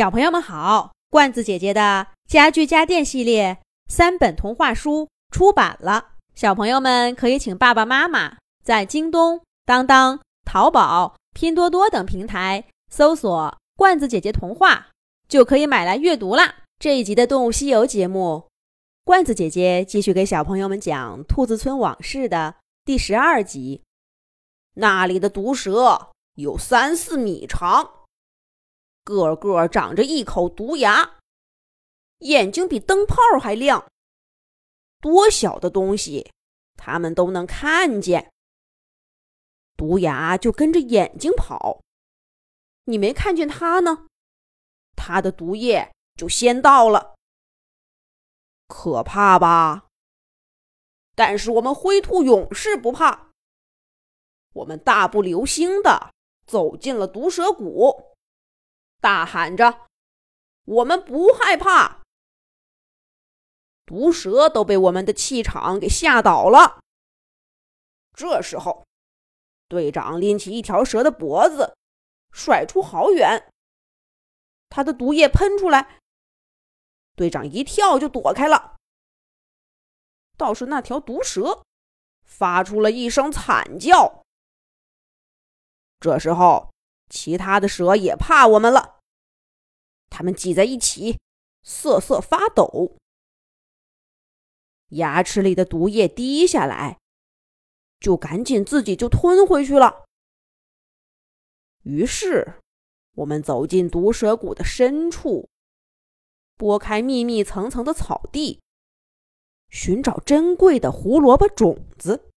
小朋友们好，罐子姐姐的家具家电系列三本童话书出版了，小朋友们可以请爸爸妈妈在京东、当当、淘宝、拼多多等平台搜索“罐子姐姐童话”，就可以买来阅读啦。这一集的《动物西游》节目，罐子姐姐继续给小朋友们讲《兔子村往事》的第十二集。那里的毒蛇有三四米长，个个长着一口毒牙，眼睛比灯泡还亮。多小的东西，他们都能看见。毒牙就跟着眼睛跑，你没看见它呢，它的毒液。就先到了，可怕吧？但是我们灰兔勇士不怕，我们大步流星的走进了毒蛇谷，大喊着：“我们不害怕！”毒蛇都被我们的气场给吓倒了。这时候，队长拎起一条蛇的脖子，甩出好远，他的毒液喷出来。队长一跳就躲开了，倒是那条毒蛇发出了一声惨叫。这时候，其他的蛇也怕我们了，它们挤在一起，瑟瑟发抖，牙齿里的毒液滴下来，就赶紧自己就吞回去了。于是，我们走进毒蛇谷的深处。拨开密密层层的草地，寻找珍贵的胡萝卜种子。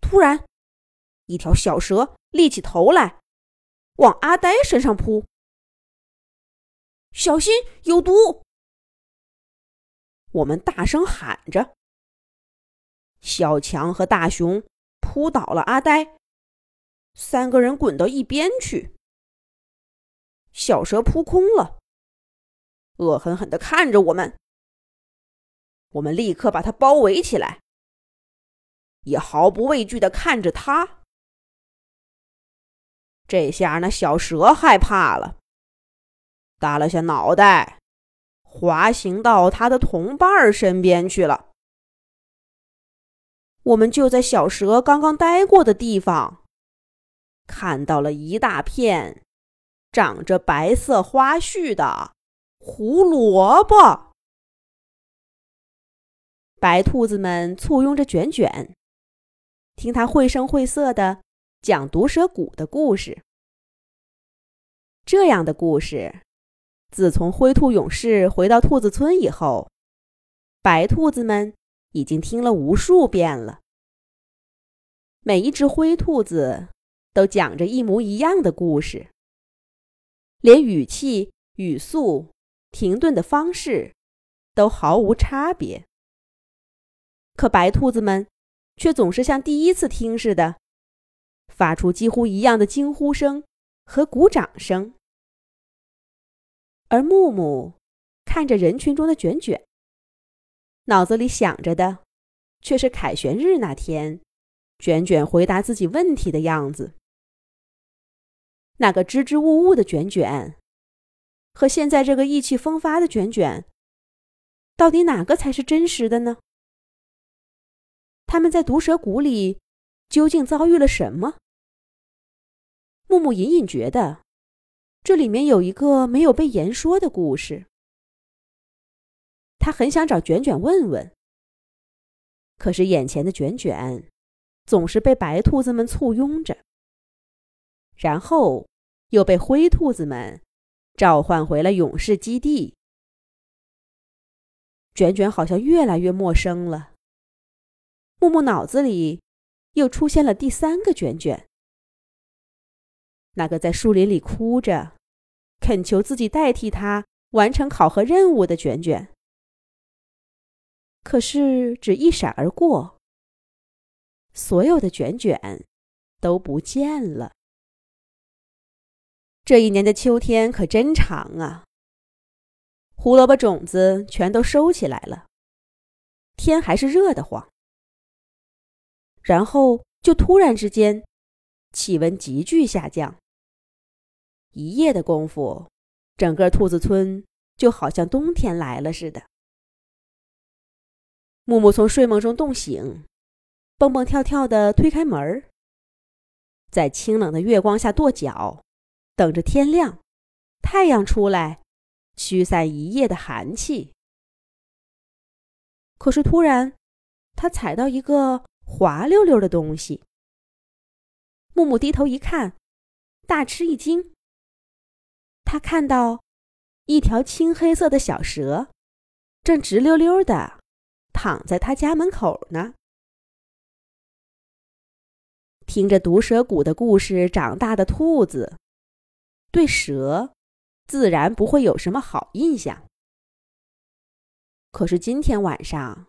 突然，一条小蛇立起头来，往阿呆身上扑。小心，有毒！我们大声喊着。小强和大熊扑倒了阿呆，三个人滚到一边去。小蛇扑空了。恶狠狠地看着我们，我们立刻把它包围起来，也毫不畏惧地看着它。这下那小蛇害怕了，耷拉下脑袋，滑行到它的同伴身边去了。我们就在小蛇刚刚待过的地方，看到了一大片长着白色花絮的。胡萝卜，白兔子们簇拥着卷卷，听他绘声绘色的讲毒蛇谷的故事。这样的故事，自从灰兔勇士回到兔子村以后，白兔子们已经听了无数遍了。每一只灰兔子都讲着一模一样的故事，连语气、语速。停顿的方式都毫无差别，可白兔子们却总是像第一次听似的，发出几乎一样的惊呼声和鼓掌声。而木木看着人群中的卷卷，脑子里想着的却是凯旋日那天卷卷回答自己问题的样子。那个支支吾吾的卷卷。和现在这个意气风发的卷卷，到底哪个才是真实的呢？他们在毒蛇谷里究竟遭遇了什么？木木隐隐觉得，这里面有一个没有被言说的故事。他很想找卷卷问问，可是眼前的卷卷总是被白兔子们簇拥着，然后又被灰兔子们。召唤回了勇士基地，卷卷好像越来越陌生了。木木脑子里又出现了第三个卷卷，那个在树林里哭着，恳求自己代替他完成考核任务的卷卷。可是只一闪而过，所有的卷卷都不见了。这一年的秋天可真长啊！胡萝卜种子全都收起来了，天还是热得慌。然后就突然之间，气温急剧下降，一夜的功夫，整个兔子村就好像冬天来了似的。木木从睡梦中冻醒，蹦蹦跳跳的推开门，在清冷的月光下跺脚，等着天亮，太阳出来，驱散一夜的寒气。可是突然，他踩到一个滑溜溜的东西。木木低头一看，大吃一惊。他看到一条青黑色的小蛇，正直溜溜的躺在他家门口呢。听着毒蛇谷的故事长大的兔子，对蛇自然不会有什么好印象。可是今天晚上，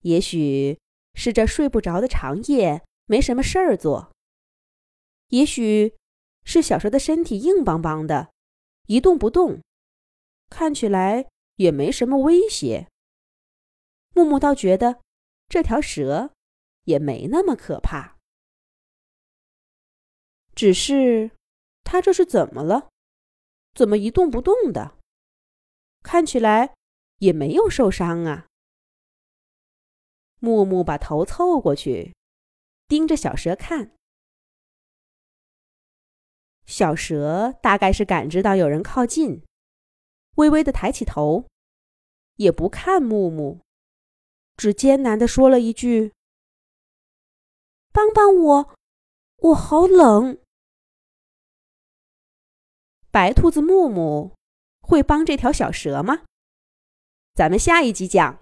也许是这睡不着的长夜没什么事儿做，也许是小蛇的身体硬邦邦的，一动不动，看起来也没什么威胁。木木倒觉得这条蛇也没那么可怕，只是它这是怎么了？怎么一动不动的？看起来……也没有受伤啊。木木把头凑过去，盯着小蛇看。小蛇大概是感知到有人靠近，微微的抬起头，也不看木木，只艰难的说了一句：“帮帮我，我好冷。”白兔子木木会帮这条小蛇吗？咱们下一集讲。